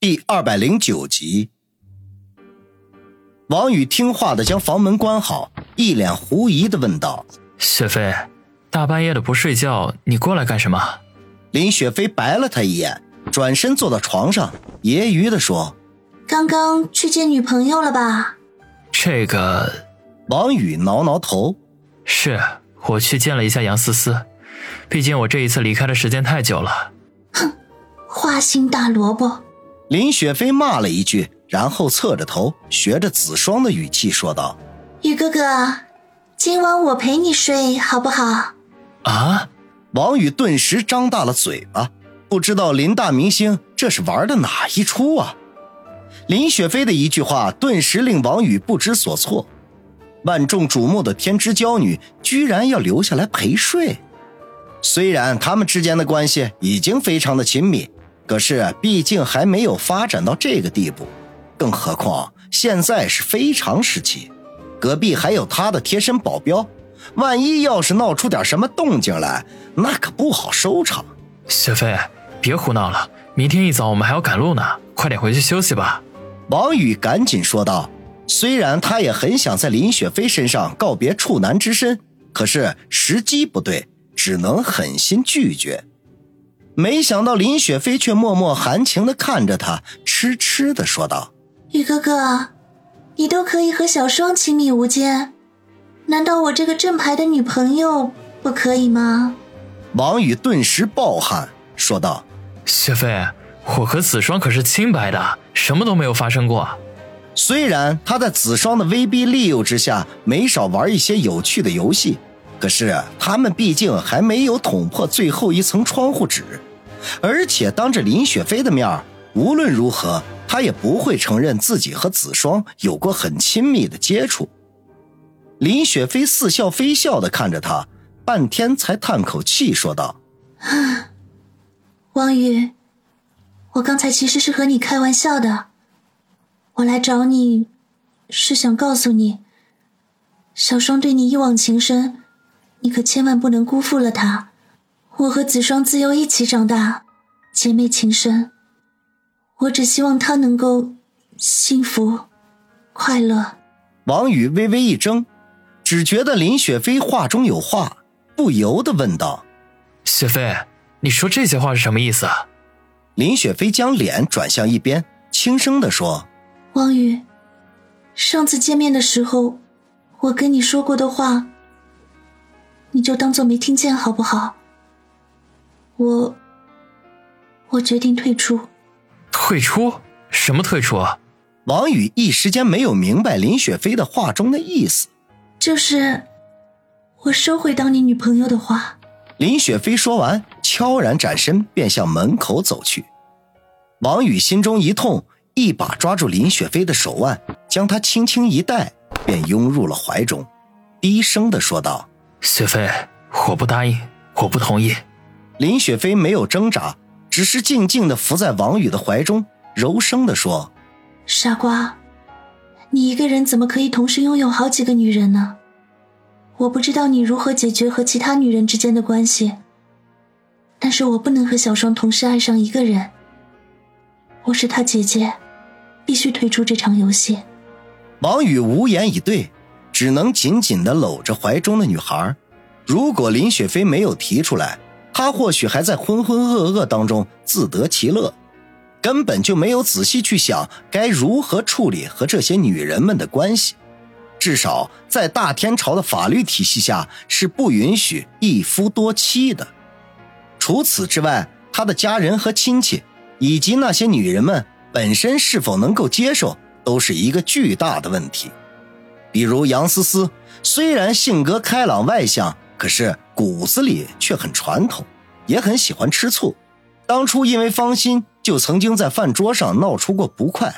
第二百零九集，王宇听话的将房门关好，一脸狐疑的问道：“雪飞，大半夜的不睡觉，你过来干什么？”林雪飞白了他一眼，转身坐到床上，揶揄的说：“刚刚去见女朋友了吧？”这个，王宇挠挠头：“是我去见了一下杨思思，毕竟我这一次离开的时间太久了。”哼，花心大萝卜。林雪飞骂了一句，然后侧着头，学着子双的语气说道：“雨哥哥，今晚我陪你睡好不好？”啊！王宇顿时张大了嘴巴，不知道林大明星这是玩的哪一出啊！林雪飞的一句话，顿时令王宇不知所措。万众瞩目的天之娇女，居然要留下来陪睡。虽然他们之间的关系已经非常的亲密。可是，毕竟还没有发展到这个地步，更何况现在是非常时期，隔壁还有他的贴身保镖，万一要是闹出点什么动静来，那可不好收场。雪飞，别胡闹了，明天一早我们还要赶路呢，快点回去休息吧。王宇赶紧说道。虽然他也很想在林雪飞身上告别处男之身，可是时机不对，只能狠心拒绝。没想到林雪飞却默默含情的看着他，痴痴的说道：“雨哥哥，你都可以和小双亲密无间，难道我这个正牌的女朋友不可以吗？”王宇顿时暴汗，说道：“雪飞，我和子双可是清白的，什么都没有发生过。虽然他在子双的威逼利诱之下，没少玩一些有趣的游戏，可是他们毕竟还没有捅破最后一层窗户纸。”而且当着林雪飞的面无论如何，他也不会承认自己和子双有过很亲密的接触。林雪飞似笑非笑的看着他，半天才叹口气说道：“王宇，我刚才其实是和你开玩笑的。我来找你，是想告诉你，小双对你一往情深，你可千万不能辜负了她。”我和子双自幼一起长大，姐妹情深。我只希望她能够幸福、快乐。王宇微微一怔，只觉得林雪飞话中有话，不由得问道：“雪飞，你说这些话是什么意思？”林雪飞将脸转向一边，轻声的说：“王宇，上次见面的时候，我跟你说过的话，你就当做没听见，好不好？”我，我决定退出。退出？什么退出啊？王宇一时间没有明白林雪飞的话中的意思。就是我收回当你女朋友的话。林雪飞说完，悄然转身便向门口走去。王宇心中一痛，一把抓住林雪飞的手腕，将她轻轻一带，便拥入了怀中，低声的说道：“雪飞，我不答应，我不同意。”林雪飞没有挣扎，只是静静的伏在王宇的怀中，柔声的说：“傻瓜，你一个人怎么可以同时拥有好几个女人呢？我不知道你如何解决和其他女人之间的关系，但是我不能和小双同时爱上一个人。我是她姐姐，必须退出这场游戏。”王宇无言以对，只能紧紧的搂着怀中的女孩。如果林雪飞没有提出来，他或许还在浑浑噩噩当中自得其乐，根本就没有仔细去想该如何处理和这些女人们的关系。至少在大天朝的法律体系下是不允许一夫多妻的。除此之外，他的家人和亲戚以及那些女人们本身是否能够接受，都是一个巨大的问题。比如杨思思，虽然性格开朗外向。可是骨子里却很传统，也很喜欢吃醋。当初因为芳心，就曾经在饭桌上闹出过不快。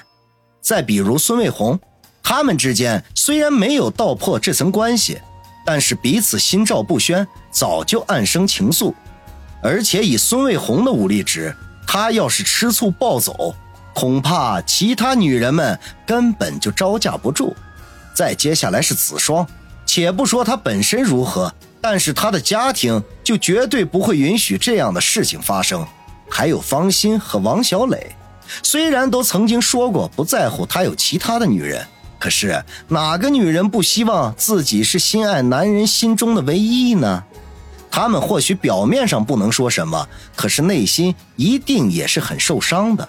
再比如孙卫红，他们之间虽然没有道破这层关系，但是彼此心照不宣，早就暗生情愫。而且以孙卫红的武力值，他要是吃醋暴走，恐怕其他女人们根本就招架不住。再接下来是子双，且不说她本身如何。但是他的家庭就绝对不会允许这样的事情发生，还有方心和王小磊，虽然都曾经说过不在乎他有其他的女人，可是哪个女人不希望自己是心爱男人心中的唯一呢？他们或许表面上不能说什么，可是内心一定也是很受伤的。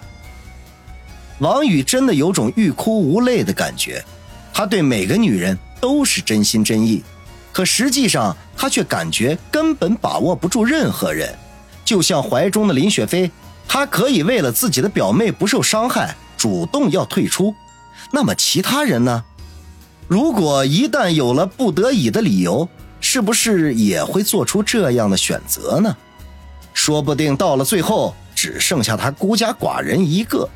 王宇真的有种欲哭无泪的感觉，他对每个女人都是真心真意，可实际上他却感觉根本把握不住任何人，就像怀中的林雪飞。他可以为了自己的表妹不受伤害，主动要退出。那么其他人呢？如果一旦有了不得已的理由，是不是也会做出这样的选择呢？说不定到了最后，只剩下他孤家寡人一个。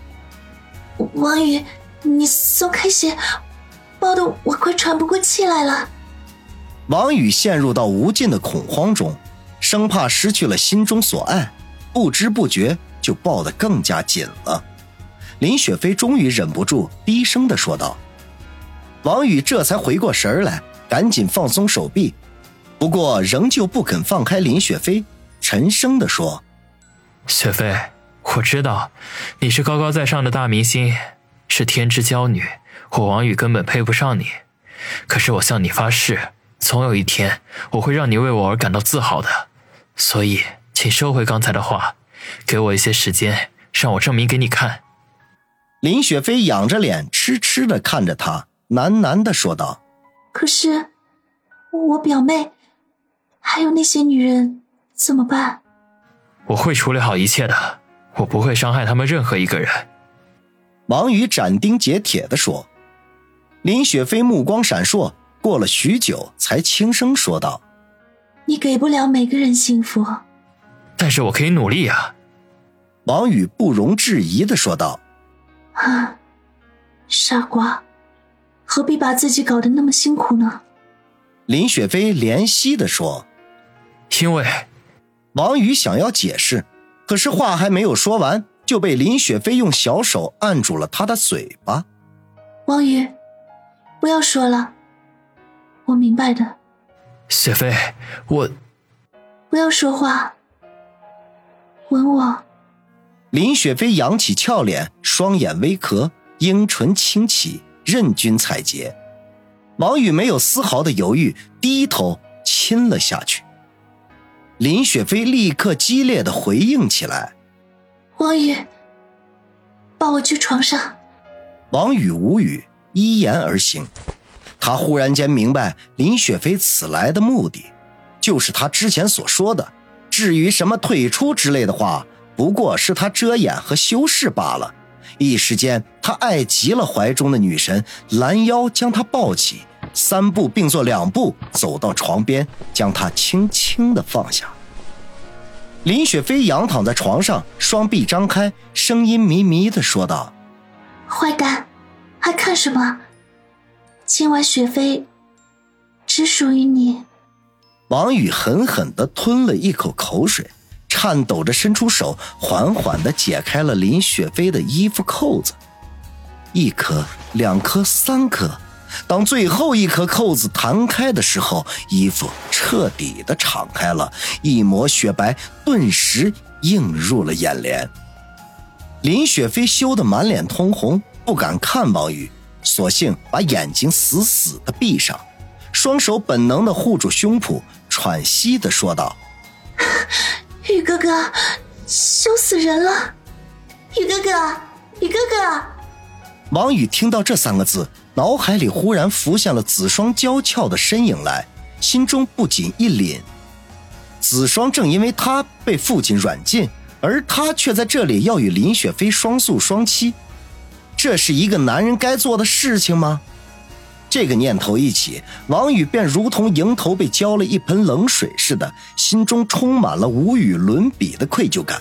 王宇，你松开些，抱得我快喘不过气来了。王宇陷入到无尽的恐慌中，生怕失去了心中所爱，不知不觉。就抱得更加紧了。林雪飞终于忍不住低声的说道：“王宇这才回过神来，赶紧放松手臂，不过仍旧不肯放开林雪飞，沉声的说：‘雪飞，我知道你是高高在上的大明星，是天之娇女，我王宇根本配不上你。可是我向你发誓，总有一天我会让你为我而感到自豪的。所以，请收回刚才的话。’”给我一些时间，让我证明给你看。林雪飞仰着脸，痴痴的看着他，喃喃的说道：“可是，我表妹，还有那些女人怎么办？”我会处理好一切的，我不会伤害他们任何一个人。”王宇斩钉截铁的说。林雪飞目光闪烁，过了许久，才轻声说道：“你给不了每个人幸福。”但是我可以努力啊，王宇不容置疑的说道。啊，傻瓜，何必把自己搞得那么辛苦呢？林雪飞怜惜的说。因为，王宇想要解释，可是话还没有说完，就被林雪飞用小手按住了他的嘴巴。王宇，不要说了，我明白的。雪飞，我不要说话。吻我，林雪飞扬起俏脸，双眼微睌，樱唇轻启，任君采撷。王宇没有丝毫的犹豫，低头亲了下去。林雪飞立刻激烈的回应起来：“王宇，抱我去床上。”王宇无语，依言而行。他忽然间明白林雪飞此来的目的，就是他之前所说的。至于什么退出之类的话，不过是他遮掩和修饰罢了。一时间，他爱极了怀中的女神，拦腰将她抱起，三步并作两步走到床边，将她轻轻的放下。林雪飞仰躺在床上，双臂张开，声音迷迷的说道：“坏蛋，还看什么？今晚雪飞只属于你。”王宇狠狠地吞了一口口水，颤抖着伸出手，缓缓地解开了林雪飞的衣服扣子。一颗，两颗，三颗。当最后一颗扣子弹开的时候，衣服彻底的敞开了，一抹雪白顿时映入了眼帘。林雪飞羞得满脸通红，不敢看王宇，索性把眼睛死死的闭上，双手本能的护住胸脯。喘息的说道：“ 雨哥哥，羞死人了！雨哥哥，雨哥哥。”王宇听到这三个字，脑海里忽然浮现了子双娇俏的身影来，心中不禁一凛。子双正因为他被父亲软禁，而他却在这里要与林雪飞双宿双栖，这是一个男人该做的事情吗？这个念头一起，王宇便如同迎头被浇了一盆冷水似的，心中充满了无与伦比的愧疚感。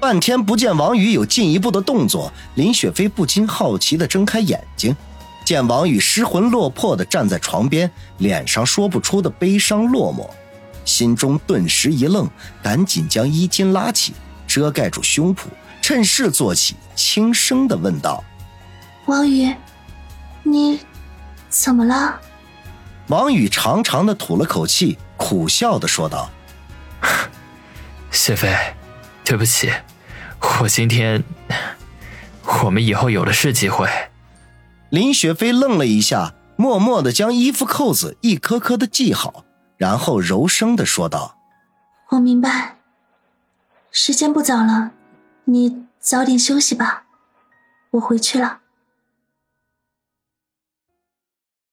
半天不见王宇有进一步的动作，林雪飞不禁好奇地睁开眼睛，见王宇失魂落魄地站在床边，脸上说不出的悲伤落寞，心中顿时一愣，赶紧将衣襟拉起，遮盖住胸脯趁势坐起轻声的问道。王宇你怎么了？王宇长长的吐了口气苦笑的说道。谢飞对不起我今天我们以后有的是机会。林雪飞愣了一下默默的将衣服扣子一颗颗的系好然后柔声的说道。我明白时间不早了你早点休息吧我回去了。